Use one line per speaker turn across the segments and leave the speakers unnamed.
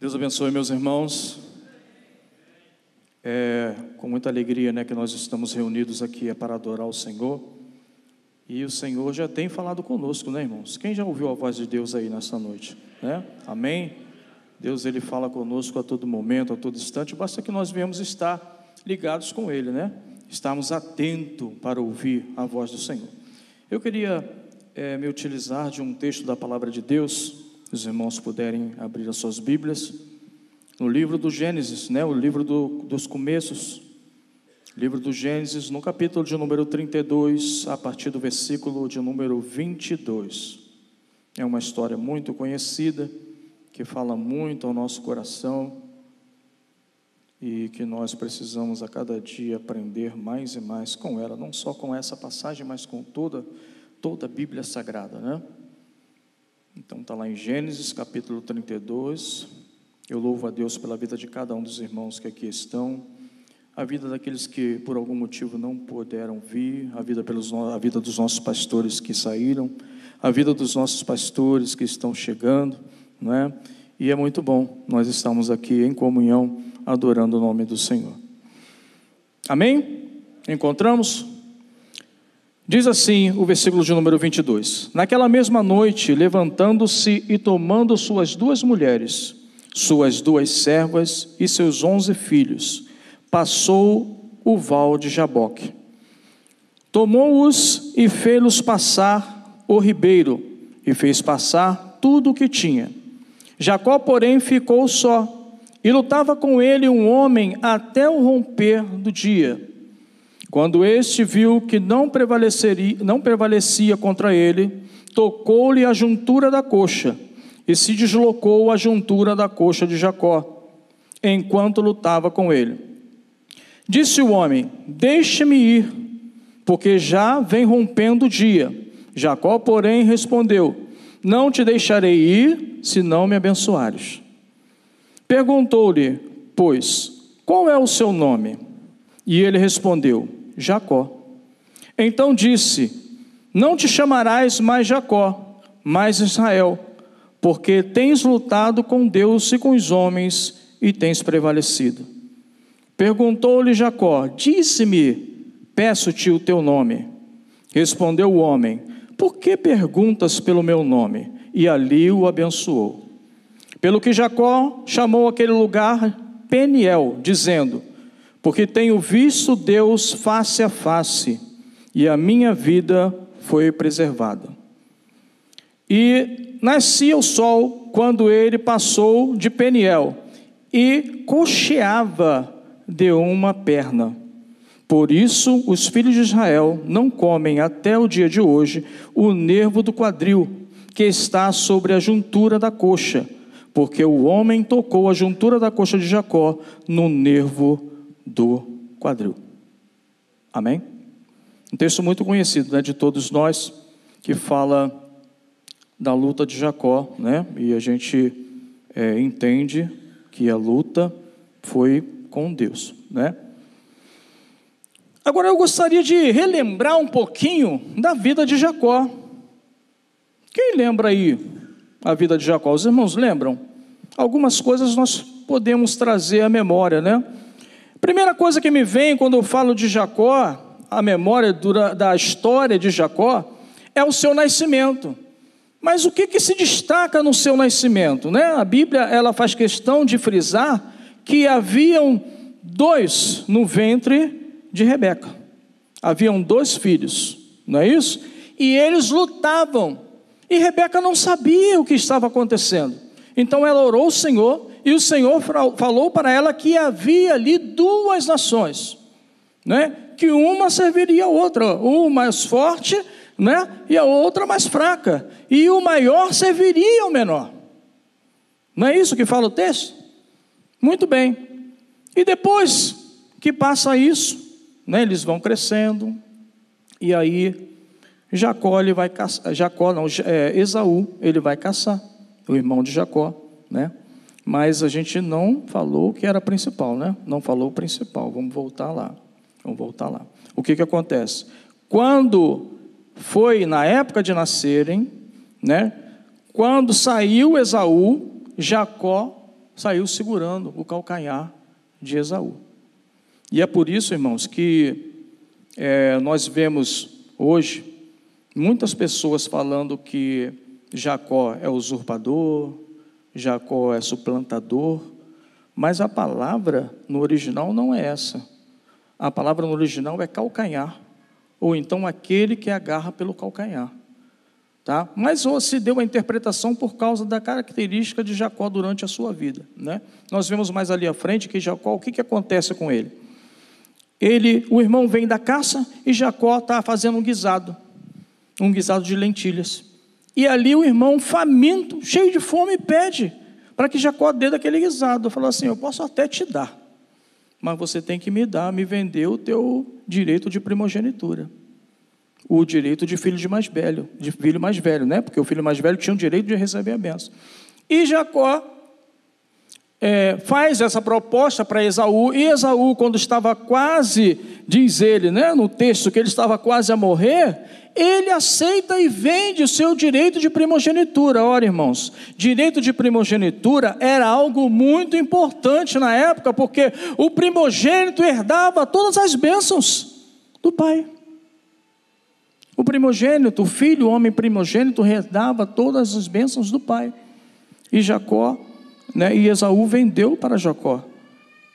Deus abençoe meus irmãos. É com muita alegria, né, que nós estamos reunidos aqui é para adorar o Senhor. E o Senhor já tem falado conosco, né, irmãos? Quem já ouviu a voz de Deus aí nessa noite, né? Amém. Deus ele fala conosco a todo momento, a todo instante. Basta que nós venhamos estar ligados com Ele, né? Estarmos atentos para ouvir a voz do Senhor. Eu queria é, me utilizar de um texto da palavra de Deus os irmãos puderem abrir as suas Bíblias, no livro do Gênesis, né, o livro do, dos começos, livro do Gênesis, no capítulo de número 32, a partir do versículo de número 22. É uma história muito conhecida, que fala muito ao nosso coração e que nós precisamos a cada dia aprender mais e mais com ela, não só com essa passagem, mas com toda toda a Bíblia Sagrada, né? Então está lá em Gênesis capítulo 32. Eu louvo a Deus pela vida de cada um dos irmãos que aqui estão, a vida daqueles que por algum motivo não puderam vir, a vida, pelos, a vida dos nossos pastores que saíram, a vida dos nossos pastores que estão chegando, não é? E é muito bom nós estamos aqui em comunhão adorando o nome do Senhor. Amém? Encontramos? Diz assim o versículo de número 22: Naquela mesma noite, levantando-se e tomando suas duas mulheres, suas duas servas e seus onze filhos, passou o val de Jaboque. Tomou-os e fez-los passar o ribeiro, e fez passar tudo o que tinha. Jacó, porém, ficou só, e lutava com ele um homem até o romper do dia. Quando este viu que não, prevaleceria, não prevalecia contra ele, tocou-lhe a juntura da coxa e se deslocou a juntura da coxa de Jacó, enquanto lutava com ele. Disse o homem: Deixe-me ir, porque já vem rompendo o dia. Jacó, porém, respondeu: Não te deixarei ir, se não me abençoares. Perguntou-lhe, pois, qual é o seu nome? E ele respondeu: Jacó. Então disse: Não te chamarás mais Jacó, mas Israel, porque tens lutado com Deus e com os homens e tens prevalecido. Perguntou-lhe Jacó: Disse-me, peço-te o teu nome. Respondeu o homem: Por que perguntas pelo meu nome? E ali o abençoou. Pelo que Jacó chamou aquele lugar Peniel, dizendo: porque tenho visto Deus face a face e a minha vida foi preservada. E nascia o sol quando ele passou de Peniel e cocheava de uma perna. Por isso, os filhos de Israel não comem até o dia de hoje o nervo do quadril, que está sobre a juntura da coxa, porque o homem tocou a juntura da coxa de Jacó no nervo do quadril. Amém? Um texto muito conhecido né, de todos nós, que fala da luta de Jacó, né? E a gente é, entende que a luta foi com Deus, né? Agora eu gostaria de relembrar um pouquinho da vida de Jacó. Quem lembra aí a vida de Jacó? Os irmãos lembram? Algumas coisas nós podemos trazer à memória, né? Primeira coisa que me vem quando eu falo de Jacó, a memória da história de Jacó, é o seu nascimento. Mas o que, que se destaca no seu nascimento? Né? A Bíblia ela faz questão de frisar que haviam dois no ventre de Rebeca. Haviam dois filhos, não é isso? E eles lutavam. E Rebeca não sabia o que estava acontecendo. Então ela orou ao Senhor e o Senhor falou para ela que havia ali duas nações, né? que uma serviria a outra, uma mais forte né? e a outra mais fraca, e o maior serviria ao menor. Não é isso que fala o texto? Muito bem. E depois que passa isso, né, eles vão crescendo, e aí Jacó ele vai caçar, Jacó não, é, Esaú ele vai caçar, o irmão de Jacó, né? Mas a gente não falou o que era principal, né? Não falou o principal. Vamos voltar lá. Vamos voltar lá. O que que acontece? Quando foi na época de nascerem, né? Quando saiu Esaú, Jacó saiu segurando o calcanhar de Esaú. E é por isso, irmãos, que é, nós vemos hoje muitas pessoas falando que Jacó é usurpador, Jacó é suplantador, mas a palavra no original não é essa. A palavra no original é calcanhar, ou então aquele que agarra pelo calcanhar. Tá? Mas se deu a interpretação por causa da característica de Jacó durante a sua vida. Né? Nós vemos mais ali à frente que Jacó, o que, que acontece com ele? Ele, o irmão vem da caça e Jacó está fazendo um guisado, um guisado de lentilhas. E ali o irmão, faminto, cheio de fome, pede para que Jacó dê daquele guisado. Falou assim: Eu posso até te dar, mas você tem que me dar, me vender o teu direito de primogenitura. O direito de filho de mais velho, de filho mais velho, né? Porque o filho mais velho tinha o direito de receber a benção. E Jacó é, faz essa proposta para Esaú, e Esaú, quando estava quase, diz ele, né, no texto, que ele estava quase a morrer, ele aceita e vende o seu direito de primogenitura. Ora, irmãos, direito de primogenitura era algo muito importante na época, porque o primogênito herdava todas as bênçãos do pai. O primogênito, o filho, o homem primogênito, herdava todas as bênçãos do pai. E Jacó né? E Esaú vendeu para Jacó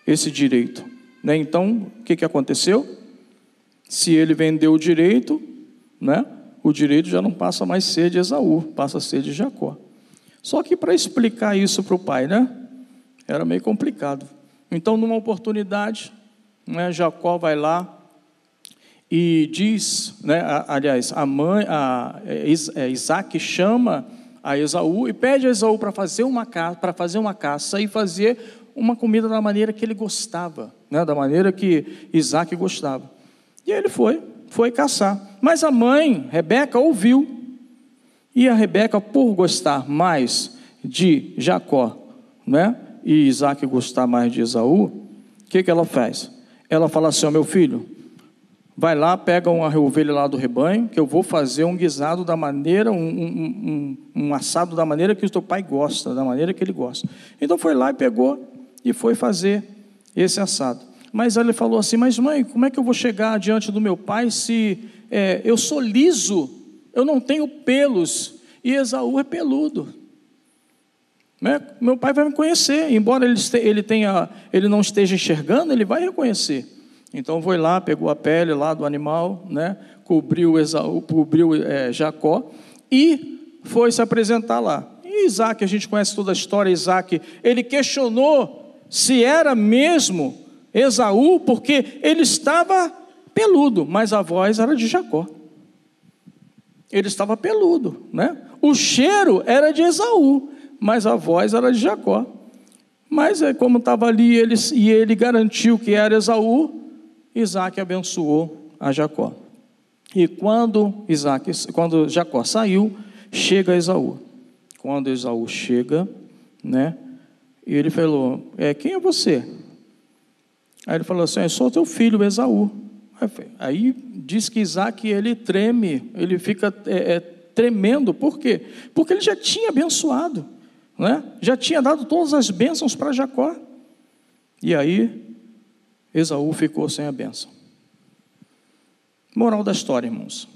esse direito. Né? Então, o que, que aconteceu? Se ele vendeu o direito, né? o direito já não passa mais ser de Esaú, passa a ser de Jacó. Só que para explicar isso para o pai, né? Era meio complicado. Então, numa oportunidade, né, Jacó vai lá e diz, né, aliás, a mãe, a, é, é, Isaac chama a Esaú e pede a Esaú para fazer uma para fazer uma caça e fazer uma comida da maneira que ele gostava, né? da maneira que Isaac gostava. E ele foi, foi caçar. Mas a mãe, Rebeca, ouviu. E a Rebeca, por gostar mais de Jacó, né? E Isaac gostar mais de Esaú, o que, que ela faz? Ela fala assim: ó, meu filho, Vai lá, pega uma ovelha lá do rebanho, que eu vou fazer um guisado da maneira, um, um, um, um, assado da maneira que o teu pai gosta, da maneira que ele gosta. Então foi lá e pegou e foi fazer esse assado. Mas ele falou assim: Mas mãe, como é que eu vou chegar diante do meu pai se é, eu sou liso, eu não tenho pelos e Esaú é peludo? Né? Meu pai vai me conhecer, embora ele, ele, tenha, ele não esteja enxergando, ele vai reconhecer. Então foi lá, pegou a pele lá do animal, né? cobriu, Esaú, cobriu é, Jacó e foi se apresentar lá. E Isaac, a gente conhece toda a história, Isaac, ele questionou se era mesmo Esaú, porque ele estava peludo, mas a voz era de Jacó. Ele estava peludo, né? O cheiro era de Esaú, mas a voz era de Jacó. Mas é como estava ali ele, e ele garantiu que era Esaú, Isaac abençoou a Jacó. E quando, Isaac, quando Jacó saiu, chega Esaú. Quando Esaú chega, né, e ele falou: é, Quem é você? Aí ele falou assim: Eu sou teu filho, Esaú. Aí diz que Isaac ele treme, ele fica é, é, tremendo, por quê? Porque ele já tinha abençoado, né? já tinha dado todas as bênçãos para Jacó. E aí Esaú ficou sem a bênção. Moral da história, irmãos,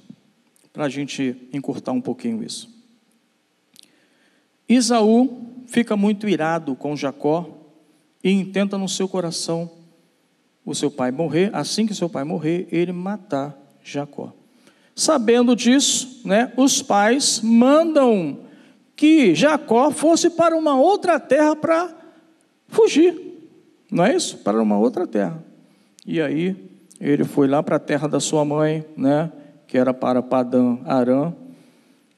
para a gente encurtar um pouquinho isso. Esaú fica muito irado com Jacó e intenta no seu coração o seu pai morrer, assim que seu pai morrer, ele matar Jacó. Sabendo disso, né, os pais mandam que Jacó fosse para uma outra terra para fugir. Não é isso? Para uma outra terra. E aí ele foi lá para a terra da sua mãe, né, que era para Padã Arã,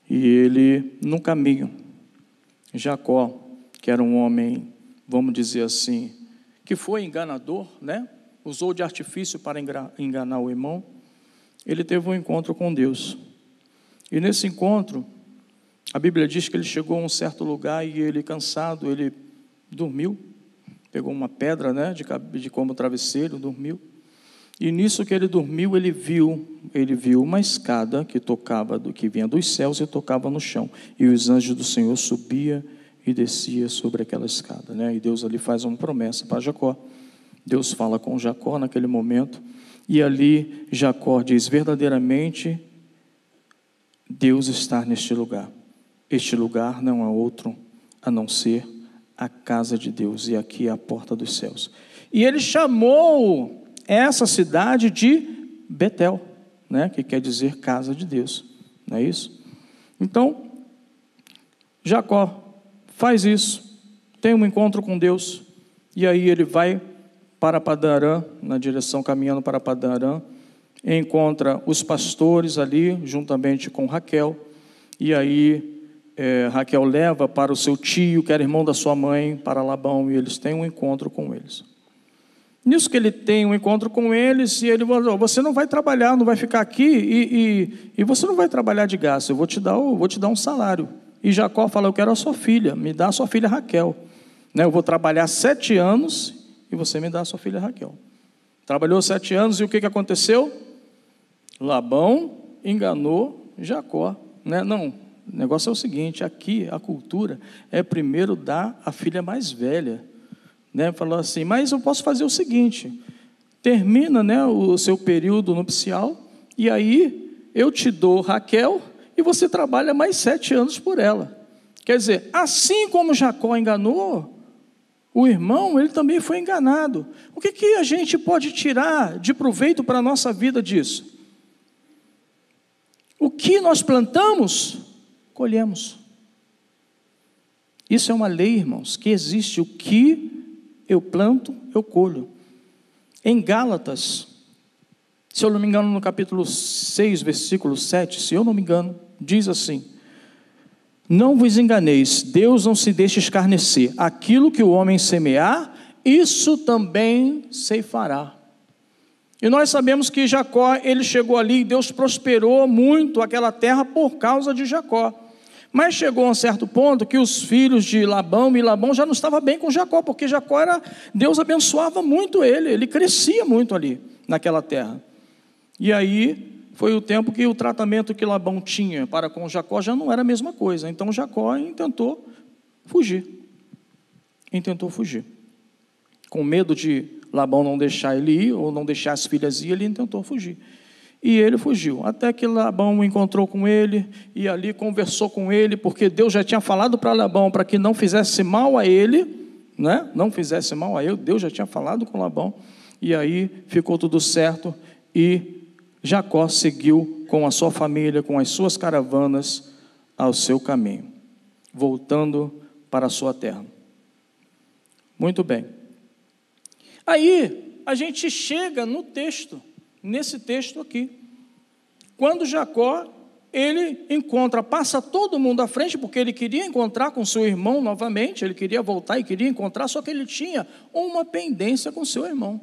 e ele no caminho, Jacó, que era um homem, vamos dizer assim, que foi enganador, né? Usou de artifício para enganar o irmão. Ele teve um encontro com Deus. E nesse encontro, a Bíblia diz que ele chegou a um certo lugar e ele cansado, ele dormiu pegou uma pedra né, de, de como travesseiro, dormiu. E nisso que ele dormiu, ele viu, ele viu uma escada que tocava do que vinha dos céus e tocava no chão. E os anjos do Senhor subia e descia sobre aquela escada, né? E Deus ali faz uma promessa para Jacó. Deus fala com Jacó naquele momento, e ali Jacó diz: verdadeiramente Deus está neste lugar. Este lugar não é outro a não ser a casa de Deus, e aqui é a porta dos céus. E ele chamou essa cidade de Betel, né, que quer dizer casa de Deus, não é isso? Então, Jacó faz isso, tem um encontro com Deus, e aí ele vai para Padarã, na direção caminhando para Padarã, encontra os pastores ali, juntamente com Raquel, e aí é, Raquel leva para o seu tio, que era irmão da sua mãe, para Labão, e eles têm um encontro com eles. Nisso que ele tem um encontro com eles, e ele falou: Você não vai trabalhar, não vai ficar aqui, e, e, e você não vai trabalhar de graça, eu vou te, dar, vou te dar um salário. E Jacó fala: Eu quero a sua filha, me dá a sua filha Raquel. Né, eu vou trabalhar sete anos e você me dá a sua filha Raquel. Trabalhou sete anos e o que, que aconteceu? Labão enganou Jacó. Né? Não, o negócio é o seguinte: aqui a cultura é primeiro dar a filha mais velha. Né? Falou assim, mas eu posso fazer o seguinte: termina né, o seu período nupcial, e aí eu te dou Raquel e você trabalha mais sete anos por ela. Quer dizer, assim como Jacó enganou o irmão, ele também foi enganado. O que, que a gente pode tirar de proveito para a nossa vida disso? O que nós plantamos, colhemos. Isso é uma lei, irmãos, que existe. O que eu planto, eu colho. Em Gálatas, se eu não me engano, no capítulo 6, versículo 7, se eu não me engano, diz assim: Não vos enganeis, Deus não se deixa escarnecer. Aquilo que o homem semear, isso também se fará. E nós sabemos que Jacó, ele chegou ali e Deus prosperou muito aquela terra por causa de Jacó. Mas chegou a um certo ponto que os filhos de Labão e Labão já não estavam bem com Jacó, porque Jacó era, Deus abençoava muito ele, ele crescia muito ali naquela terra. E aí foi o tempo que o tratamento que Labão tinha para com Jacó já não era a mesma coisa. Então Jacó intentou fugir. Intentou fugir. Com medo de Labão não deixar ele ir, ou não deixar as filhas ir, ele tentou fugir. E ele fugiu, até que Labão encontrou com ele e ali conversou com ele, porque Deus já tinha falado para Labão para que não fizesse mal a ele, né? Não fizesse mal a ele, Deus já tinha falado com Labão. E aí ficou tudo certo e Jacó seguiu com a sua família, com as suas caravanas ao seu caminho, voltando para a sua terra. Muito bem. Aí a gente chega no texto, nesse texto aqui. Quando Jacó, ele encontra, passa todo mundo à frente, porque ele queria encontrar com seu irmão novamente, ele queria voltar e queria encontrar, só que ele tinha uma pendência com seu irmão.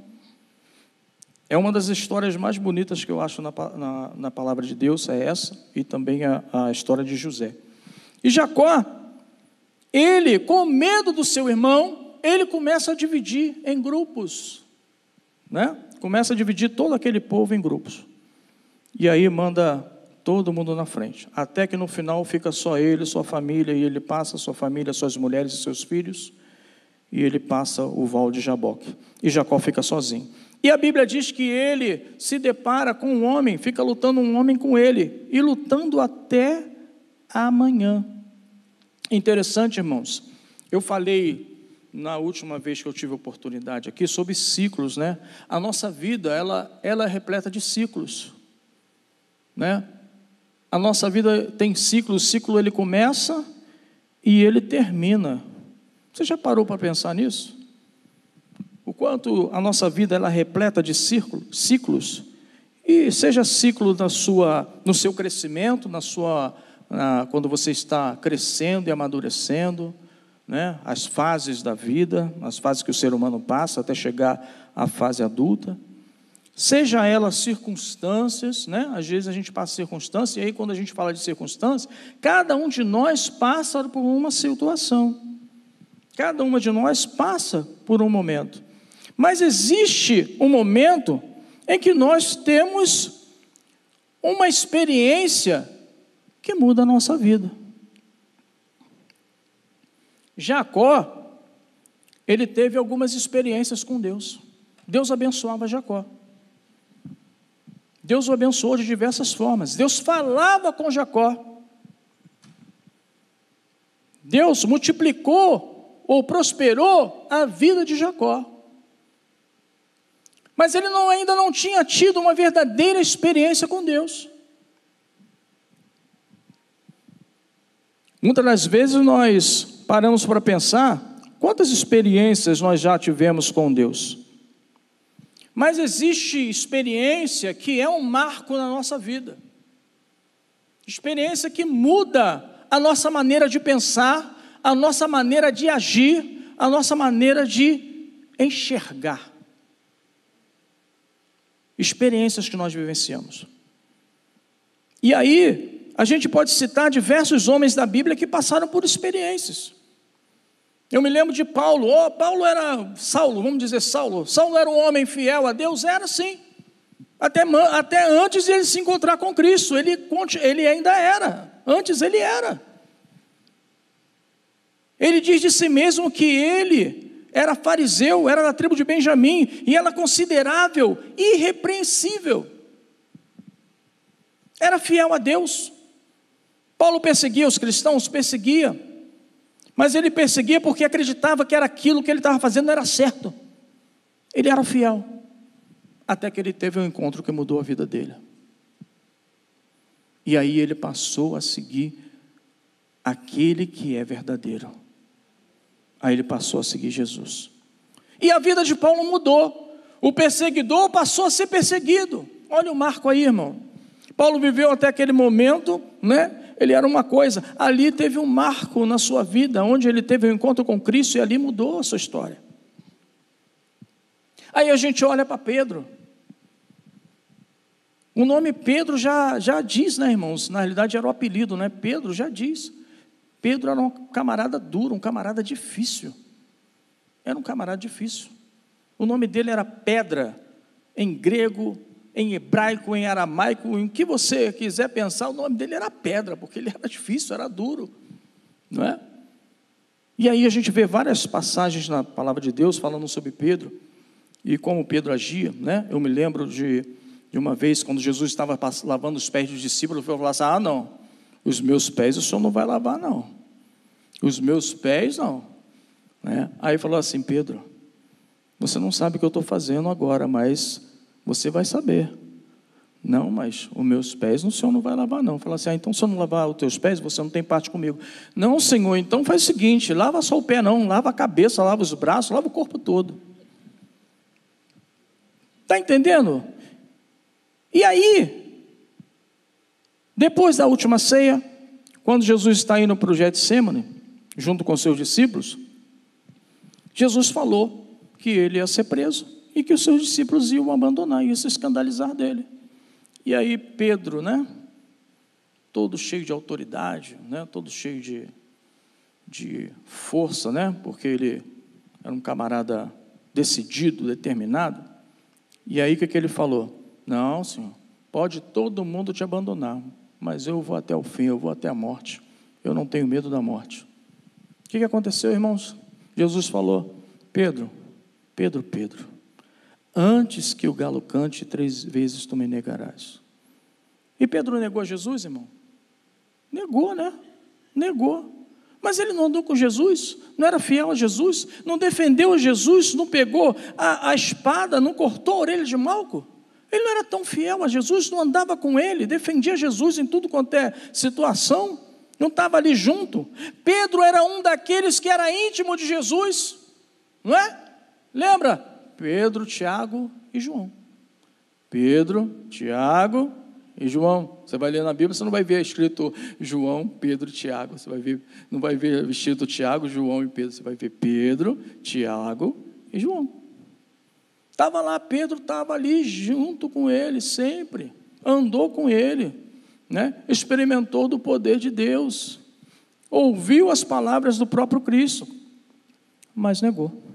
É uma das histórias mais bonitas que eu acho na, na, na palavra de Deus, é essa, e também a, a história de José. E Jacó, ele, com medo do seu irmão, ele começa a dividir em grupos, né? Começa a dividir todo aquele povo em grupos. E aí manda todo mundo na frente, até que no final fica só ele, sua família, e ele passa sua família, suas mulheres e seus filhos, e ele passa o val de Jaboque. E Jacó fica sozinho. E a Bíblia diz que ele se depara com um homem, fica lutando um homem com ele, e lutando até amanhã. Interessante, irmãos. Eu falei na última vez que eu tive oportunidade aqui sobre ciclos, né? A nossa vida, ela, ela é repleta de ciclos, né? A nossa vida tem ciclos, o ciclo ele começa e ele termina. Você já parou para pensar nisso? O quanto a nossa vida ela é repleta de ciclos, e seja ciclo na sua, no seu crescimento, na sua, na, quando você está crescendo e amadurecendo, né, as fases da vida, as fases que o ser humano passa até chegar à fase adulta. Seja ela circunstâncias, né? às vezes a gente passa circunstâncias, e aí quando a gente fala de circunstâncias, cada um de nós passa por uma situação. Cada uma de nós passa por um momento. Mas existe um momento em que nós temos uma experiência que muda a nossa vida. Jacó, ele teve algumas experiências com Deus. Deus abençoava Jacó. Deus o abençoou de diversas formas. Deus falava com Jacó. Deus multiplicou ou prosperou a vida de Jacó. Mas ele não, ainda não tinha tido uma verdadeira experiência com Deus. Muitas das vezes nós paramos para pensar quantas experiências nós já tivemos com Deus. Mas existe experiência que é um marco na nossa vida. Experiência que muda a nossa maneira de pensar, a nossa maneira de agir, a nossa maneira de enxergar. Experiências que nós vivenciamos. E aí, a gente pode citar diversos homens da Bíblia que passaram por experiências. Eu me lembro de Paulo, oh, Paulo era Saulo, vamos dizer Saulo. Saulo era um homem fiel a Deus, era sim. Até, até antes de ele se encontrar com Cristo, ele, ele ainda era. Antes ele era. Ele diz de si mesmo que ele era fariseu, era da tribo de Benjamim, e era considerável, irrepreensível. Era fiel a Deus. Paulo perseguia os cristãos, perseguia, mas ele perseguia porque acreditava que era aquilo que ele estava fazendo era certo. Ele era fiel, até que ele teve um encontro que mudou a vida dele. E aí ele passou a seguir aquele que é verdadeiro. Aí ele passou a seguir Jesus. E a vida de Paulo mudou. O perseguidor passou a ser perseguido. Olha o marco aí, irmão. Paulo viveu até aquele momento, né? Ele era uma coisa. Ali teve um marco na sua vida, onde ele teve um encontro com Cristo e ali mudou a sua história. Aí a gente olha para Pedro. O nome Pedro já, já diz, né, irmãos? Na realidade era o apelido, né? Pedro já diz. Pedro era um camarada duro, um camarada difícil. Era um camarada difícil. O nome dele era Pedra, em grego em hebraico, em aramaico, em que você quiser pensar, o nome dele era pedra, porque ele era difícil, era duro, não é? E aí a gente vê várias passagens na palavra de Deus falando sobre Pedro e como Pedro agia, né? Eu me lembro de, de uma vez quando Jesus estava lavando os pés dos discípulos, ele falou assim: Ah, não, os meus pés o senhor não vai lavar, não. Os meus pés não. Né? Aí falou assim: Pedro, você não sabe o que eu estou fazendo agora, mas você vai saber. Não, mas os meus pés o Senhor não vai lavar, não. Fala assim, ah, então se eu não lavar os teus pés, você não tem parte comigo. Não, Senhor, então faz o seguinte: lava só o pé, não, lava a cabeça, lava os braços, lava o corpo todo. Está entendendo? E aí, depois da última ceia, quando Jesus está indo para o Getsemane, junto com seus discípulos, Jesus falou que ele ia ser preso e que os seus discípulos iam abandonar, iam se escandalizar dele. E aí Pedro, né, todo cheio de autoridade, né, todo cheio de, de força, né, porque ele era um camarada decidido, determinado. E aí o que, que ele falou? Não, senhor, pode todo mundo te abandonar, mas eu vou até o fim, eu vou até a morte. Eu não tenho medo da morte. O que, que aconteceu, irmãos? Jesus falou: Pedro, Pedro, Pedro, Antes que o galo cante, três vezes tu me negarás. E Pedro negou Jesus, irmão? Negou, né? Negou. Mas ele não andou com Jesus, não era fiel a Jesus, não defendeu a Jesus, não pegou a, a espada, não cortou a orelha de Malco. Ele não era tão fiel a Jesus, não andava com ele, defendia Jesus em tudo quanto é situação, não estava ali junto. Pedro era um daqueles que era íntimo de Jesus, não é? Lembra? Pedro, Tiago e João. Pedro, Tiago e João. Você vai ler na Bíblia, você não vai ver escrito João, Pedro, Tiago. Você vai ver, não vai ver escrito Tiago, João e Pedro. Você vai ver Pedro, Tiago e João. Estava lá, Pedro estava ali junto com ele sempre, andou com ele, né? experimentou do poder de Deus, ouviu as palavras do próprio Cristo, mas negou.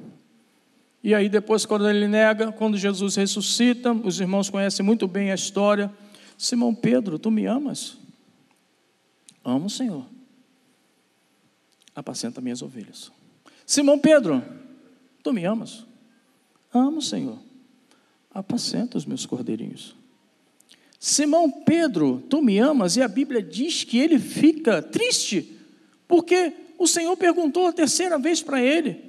E aí, depois, quando ele nega, quando Jesus ressuscita, os irmãos conhecem muito bem a história. Simão Pedro, tu me amas? Amo, Senhor. apacenta minhas ovelhas. Simão Pedro, tu me amas? Amo, Senhor. Apacenta os meus cordeirinhos. Simão Pedro, tu me amas? E a Bíblia diz que ele fica triste, porque o Senhor perguntou a terceira vez para ele.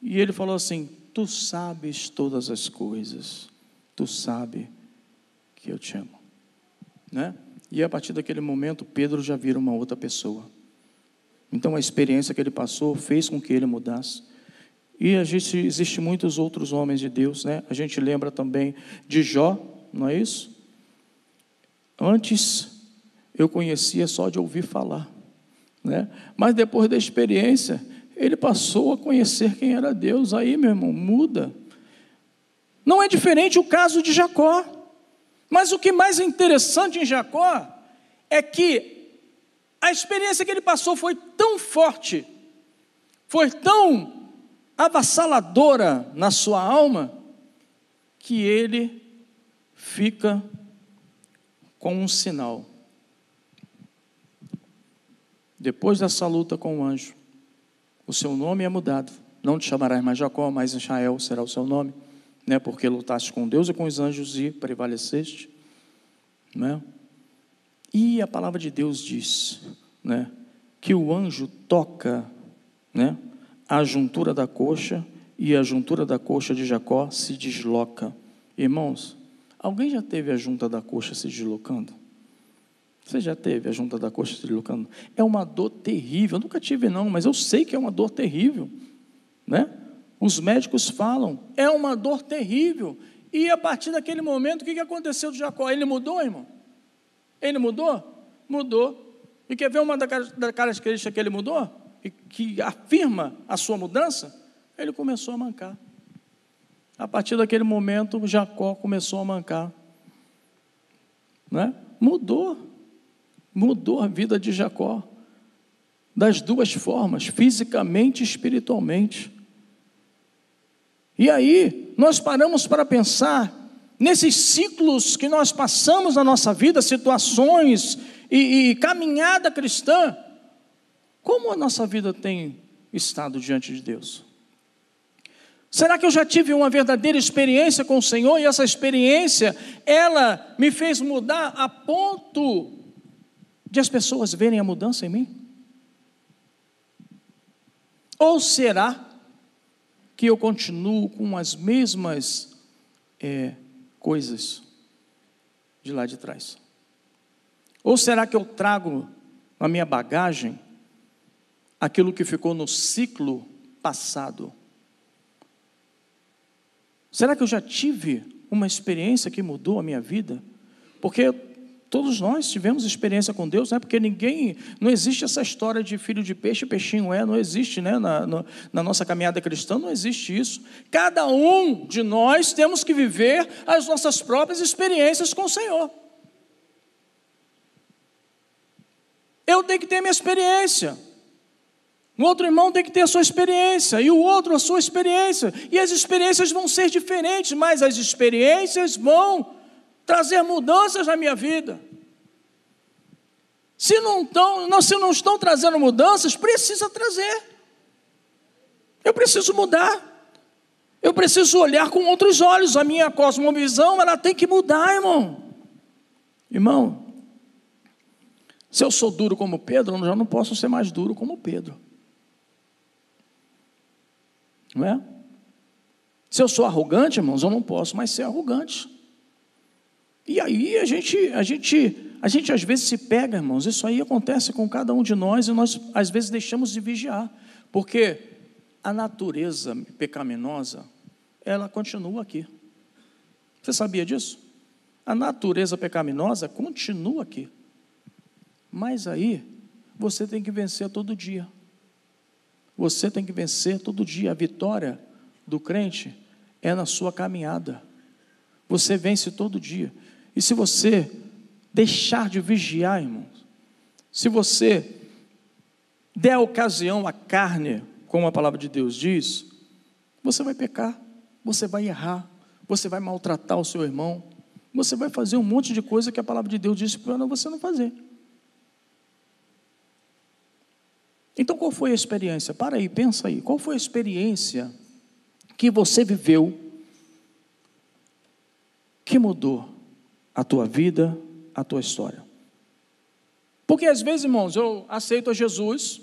E ele falou assim: Tu sabes todas as coisas, tu sabes que eu te amo. Né? E a partir daquele momento, Pedro já vira uma outra pessoa. Então a experiência que ele passou fez com que ele mudasse. E gente, existe muitos outros homens de Deus, né? A gente lembra também de Jó, não é isso? Antes eu conhecia só de ouvir falar, né? Mas depois da experiência, ele passou a conhecer quem era Deus. Aí, meu irmão, muda. Não é diferente o caso de Jacó. Mas o que mais é interessante em Jacó é que a experiência que ele passou foi tão forte, foi tão avassaladora na sua alma, que ele fica com um sinal. Depois dessa luta com o anjo, o seu nome é mudado. Não te chamarás mais Jacó, mas Israel será o seu nome, né? porque lutaste com Deus e com os anjos e prevaleceste. Né? E a palavra de Deus diz né, que o anjo toca né, a juntura da coxa e a juntura da coxa de Jacó se desloca. Irmãos, alguém já teve a junta da coxa se deslocando? Você já teve a junta da coxa se deslocando? É uma dor terrível. Eu nunca tive, não, mas eu sei que é uma dor terrível. Né? Os médicos falam, é uma dor terrível. E a partir daquele momento, o que aconteceu de Jacó? Ele mudou, irmão? Ele mudou? Mudou. E quer ver uma das características que ele mudou? E que afirma a sua mudança? Ele começou a mancar. A partir daquele momento, Jacó começou a mancar. Né? Mudou. Mudou a vida de Jacó. Das duas formas, fisicamente e espiritualmente. E aí, nós paramos para pensar nesses ciclos que nós passamos na nossa vida, situações e, e caminhada cristã, como a nossa vida tem estado diante de Deus? Será que eu já tive uma verdadeira experiência com o Senhor e essa experiência, ela me fez mudar a ponto de as pessoas verem a mudança em mim? Ou será que eu continuo com as mesmas é, coisas de lá de trás? Ou será que eu trago na minha bagagem aquilo que ficou no ciclo passado? Será que eu já tive uma experiência que mudou a minha vida? Porque todos nós tivemos experiência com Deus, né? porque ninguém, não existe essa história de filho de peixe, peixinho é, não existe, né? Na, na, na, nossa caminhada cristã não existe isso. Cada um de nós temos que viver as nossas próprias experiências com o Senhor. Eu tenho que ter minha experiência. O outro irmão tem que ter a sua experiência, e o outro a sua experiência. E as experiências vão ser diferentes, mas as experiências vão trazer mudanças na minha vida. Se não, estão, se não estão trazendo mudanças, precisa trazer. Eu preciso mudar. Eu preciso olhar com outros olhos. A minha cosmovisão, ela tem que mudar, irmão. Irmão, se eu sou duro como Pedro, eu já não posso ser mais duro como Pedro. Não é? Se eu sou arrogante, irmãos, eu não posso mais ser arrogante. E aí a gente, a gente, a gente às vezes se pega, irmãos. Isso aí acontece com cada um de nós e nós às vezes deixamos de vigiar, porque a natureza pecaminosa, ela continua aqui. Você sabia disso? A natureza pecaminosa continua aqui. Mas aí, você tem que vencer todo dia. Você tem que vencer todo dia. A vitória do crente é na sua caminhada. Você vence todo dia. E se você deixar de vigiar, irmãos, se você der ocasião à carne, como a palavra de Deus diz, você vai pecar, você vai errar, você vai maltratar o seu irmão, você vai fazer um monte de coisa que a palavra de Deus diz para você não fazer. Então, qual foi a experiência? Para aí, pensa aí. Qual foi a experiência que você viveu que mudou a tua vida, a tua história? Porque às vezes, irmãos, eu aceito a Jesus,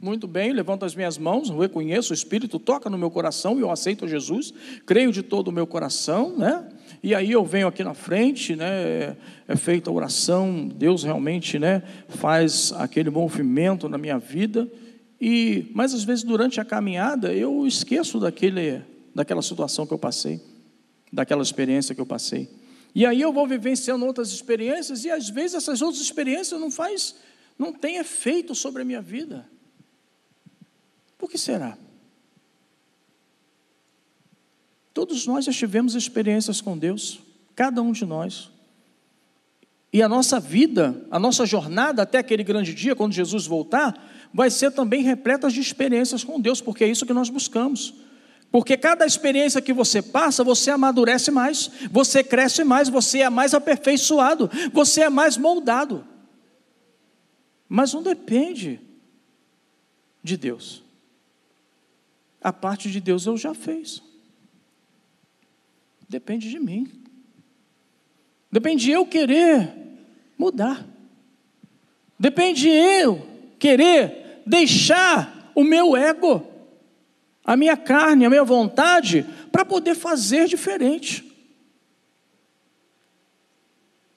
muito bem, levanto as minhas mãos, reconheço o Espírito, toca no meu coração e eu aceito a Jesus, creio de todo o meu coração, né? E aí eu venho aqui na frente, né? É feita a oração, Deus realmente, né? Faz aquele movimento na minha vida. E, mas às vezes durante a caminhada eu esqueço daquele, daquela situação que eu passei, daquela experiência que eu passei. E aí eu vou vivenciando outras experiências e às vezes essas outras experiências não faz, não tem efeito sobre a minha vida. Por que será? Todos nós já tivemos experiências com Deus, cada um de nós. E a nossa vida, a nossa jornada até aquele grande dia, quando Jesus voltar, vai ser também repleta de experiências com Deus, porque é isso que nós buscamos. Porque cada experiência que você passa, você amadurece mais, você cresce mais, você é mais aperfeiçoado, você é mais moldado. Mas não depende de Deus. A parte de Deus eu já fiz. Depende de mim. Depende de eu querer mudar. Depende de eu querer deixar o meu ego, a minha carne, a minha vontade, para poder fazer diferente.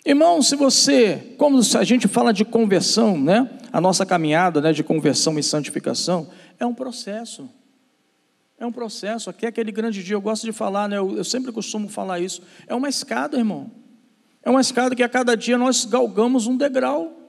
Irmão, se você, como a gente fala de conversão, né? A nossa caminhada, né, de conversão e santificação é um processo. É um processo. Aqui é aquele grande dia, eu gosto de falar, né? Eu, eu sempre costumo falar isso. É uma escada, irmão. É uma escada que a cada dia nós galgamos um degrau.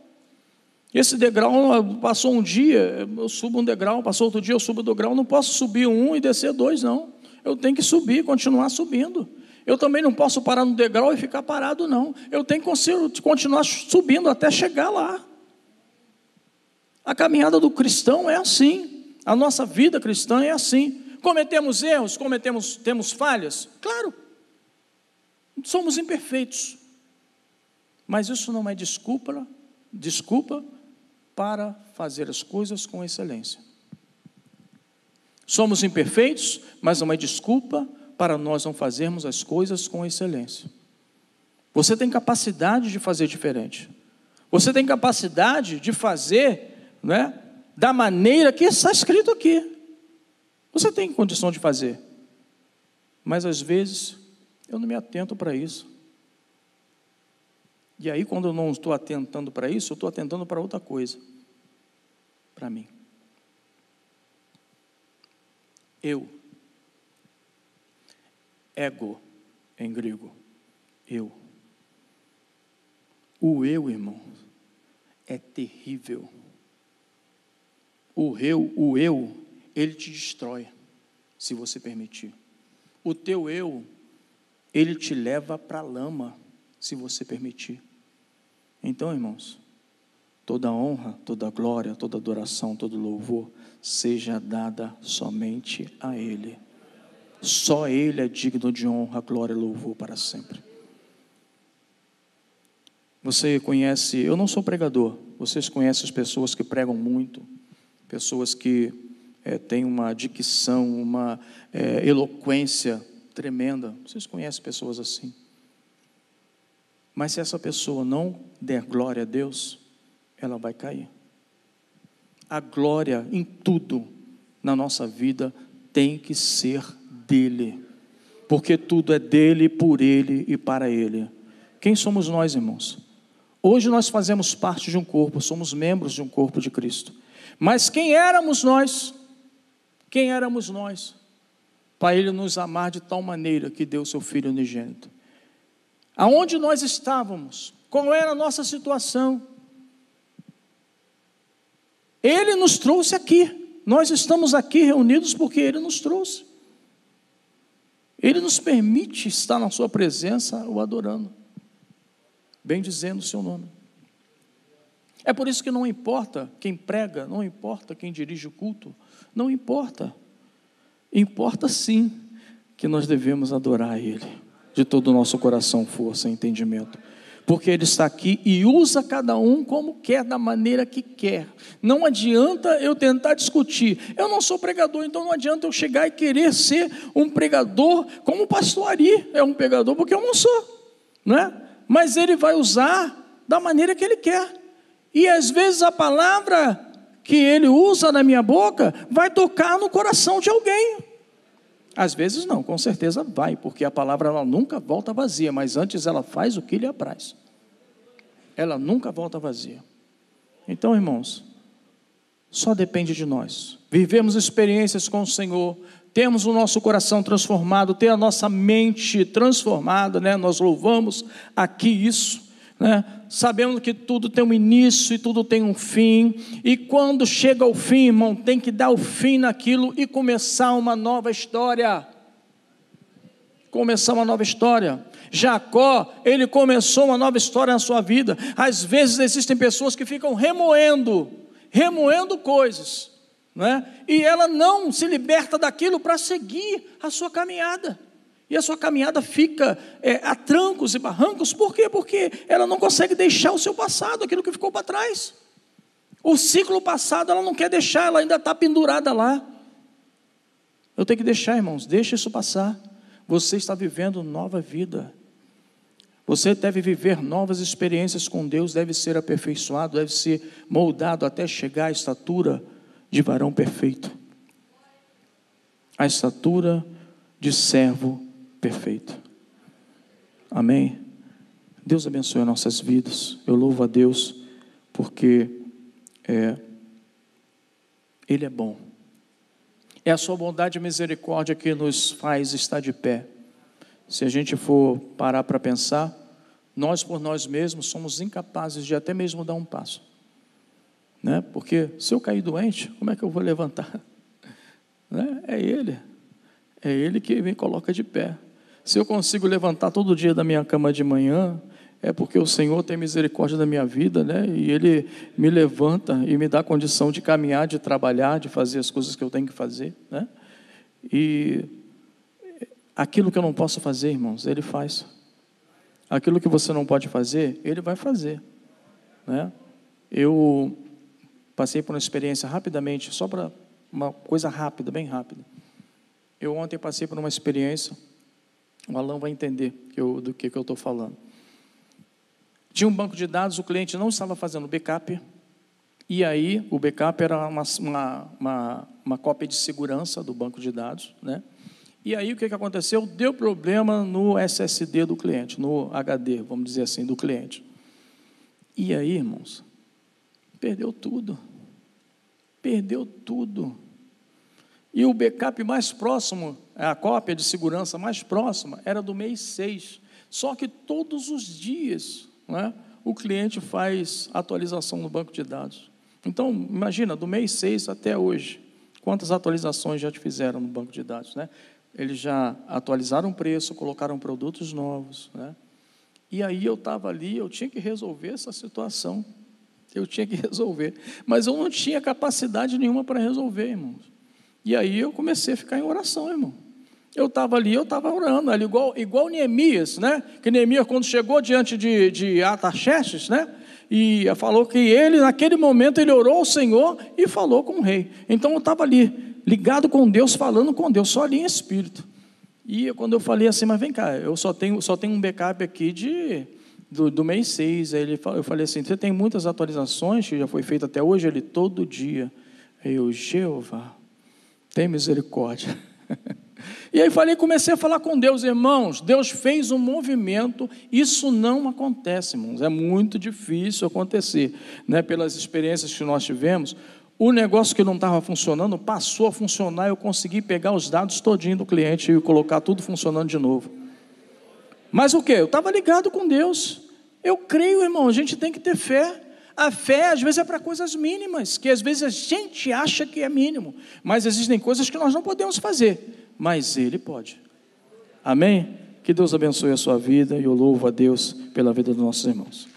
Esse degrau passou um dia, eu subo um degrau, passou outro dia, eu subo o degrau, não posso subir um e descer dois, não. Eu tenho que subir, continuar subindo. Eu também não posso parar no degrau e ficar parado, não. Eu tenho que continuar subindo até chegar lá. A caminhada do cristão é assim. A nossa vida cristã é assim. Cometemos erros, cometemos, temos falhas? Claro. Somos imperfeitos. Mas isso não é desculpa, desculpa para fazer as coisas com excelência. Somos imperfeitos, mas não é desculpa para nós não fazermos as coisas com excelência. Você tem capacidade de fazer diferente. Você tem capacidade de fazer, né, da maneira que está escrito aqui. Você tem condição de fazer. Mas às vezes eu não me atento para isso. E aí, quando eu não estou atentando para isso, eu estou atentando para outra coisa. Para mim. Eu. Ego, em grego. Eu. O eu, irmão, é terrível. O eu, o eu, ele te destrói, se você permitir. O teu eu, ele te leva para a lama se você permitir. Então, irmãos, toda honra, toda glória, toda adoração, todo louvor seja dada somente a Ele. Só Ele é digno de honra, glória e louvor para sempre. Você conhece, eu não sou pregador, vocês conhecem as pessoas que pregam muito, pessoas que é, têm uma dicção, uma é, eloquência tremenda. Vocês conhecem pessoas assim. Mas se essa pessoa não der glória a Deus, ela vai cair. A glória em tudo na nossa vida tem que ser dele, porque tudo é dele, por ele e para ele. Quem somos nós, irmãos? Hoje nós fazemos parte de um corpo, somos membros de um corpo de Cristo. Mas quem éramos nós? Quem éramos nós? Para Ele nos amar de tal maneira que deu seu Filho unigênito aonde nós estávamos, qual era a nossa situação. Ele nos trouxe aqui. Nós estamos aqui reunidos porque Ele nos trouxe. Ele nos permite estar na Sua presença o adorando, bem dizendo o Seu nome. É por isso que não importa quem prega, não importa quem dirige o culto, não importa. Importa sim que nós devemos adorar a Ele de todo o nosso coração, força e entendimento. porque Ele está aqui e usa cada um como quer, da maneira que quer. Não adianta eu tentar discutir. Eu não sou pregador, então não adianta eu chegar e querer ser um pregador como o pastor Ari é um pregador, porque eu não sou, não é? Mas ele vai usar da maneira que ele quer. E às vezes a palavra que ele usa na minha boca vai tocar no coração de alguém. Às vezes não, com certeza vai, porque a palavra ela nunca volta vazia, mas antes ela faz o que lhe apraz. Ela nunca volta vazia. Então, irmãos, só depende de nós. Vivemos experiências com o Senhor, temos o nosso coração transformado, ter a nossa mente transformada, né? Nós louvamos aqui isso, né? Sabemos que tudo tem um início e tudo tem um fim, e quando chega o fim, irmão, tem que dar o fim naquilo e começar uma nova história. Começar uma nova história. Jacó, ele começou uma nova história na sua vida. Às vezes existem pessoas que ficam remoendo, remoendo coisas, né? e ela não se liberta daquilo para seguir a sua caminhada. E a sua caminhada fica é, a trancos e barrancos, por quê? Porque ela não consegue deixar o seu passado, aquilo que ficou para trás. O ciclo passado ela não quer deixar, ela ainda está pendurada lá. Eu tenho que deixar, irmãos, deixa isso passar. Você está vivendo nova vida. Você deve viver novas experiências com Deus, deve ser aperfeiçoado, deve ser moldado até chegar à estatura de varão perfeito. A estatura de servo perfeito. Amém? Deus abençoe nossas vidas. Eu louvo a Deus porque é, Ele é bom. É a sua bondade e misericórdia que nos faz estar de pé. Se a gente for parar para pensar, nós por nós mesmos somos incapazes de até mesmo dar um passo. Né? Porque se eu cair doente, como é que eu vou levantar? Né? É Ele. É Ele que me coloca de pé. Se eu consigo levantar todo dia da minha cama de manhã, é porque o Senhor tem misericórdia da minha vida, né? E Ele me levanta e me dá condição de caminhar, de trabalhar, de fazer as coisas que eu tenho que fazer, né? E aquilo que eu não posso fazer, irmãos, Ele faz. Aquilo que você não pode fazer, Ele vai fazer, né? Eu passei por uma experiência rapidamente, só para uma coisa rápida, bem rápida. Eu ontem passei por uma experiência o Alan vai entender que eu, do que, que eu estou falando. Tinha um banco de dados, o cliente não estava fazendo backup, e aí o backup era uma, uma, uma, uma cópia de segurança do banco de dados, né? E aí o que, que aconteceu? Deu problema no SSD do cliente, no HD, vamos dizer assim, do cliente. E aí, irmãos, perdeu tudo. Perdeu tudo. E o backup mais próximo, a cópia de segurança mais próxima, era do mês 6. Só que todos os dias né, o cliente faz atualização no banco de dados. Então, imagina, do mês 6 até hoje, quantas atualizações já te fizeram no banco de dados? Né? Eles já atualizaram o preço, colocaram produtos novos. Né? E aí eu estava ali, eu tinha que resolver essa situação. Eu tinha que resolver. Mas eu não tinha capacidade nenhuma para resolver, irmãos. E aí eu comecei a ficar em oração, irmão. Eu estava ali, eu estava orando, ali, igual, igual Neemias, né? Que Neemias, quando chegou diante de, de Ataxerxes, né? E falou que ele, naquele momento, ele orou ao Senhor e falou com o rei. Então eu estava ali, ligado com Deus, falando com Deus, só ali em espírito. E quando eu falei assim, mas vem cá, eu só tenho, só tenho um backup aqui de, do, do mês 6. Aí ele, eu falei assim, você tem muitas atualizações que já foi feita até hoje? Ele, todo dia. Eu, Jeová, tem misericórdia. E aí falei, comecei a falar com Deus, irmãos. Deus fez um movimento. Isso não acontece, irmãos. É muito difícil acontecer, né? Pelas experiências que nós tivemos, o negócio que não estava funcionando passou a funcionar. Eu consegui pegar os dados todinho do cliente e colocar tudo funcionando de novo. Mas o que? Eu estava ligado com Deus. Eu creio, irmão. A gente tem que ter fé. A fé, às vezes, é para coisas mínimas, que às vezes a gente acha que é mínimo, mas existem coisas que nós não podemos fazer, mas Ele pode. Amém? Que Deus abençoe a sua vida e eu louvo a Deus pela vida dos nossos irmãos.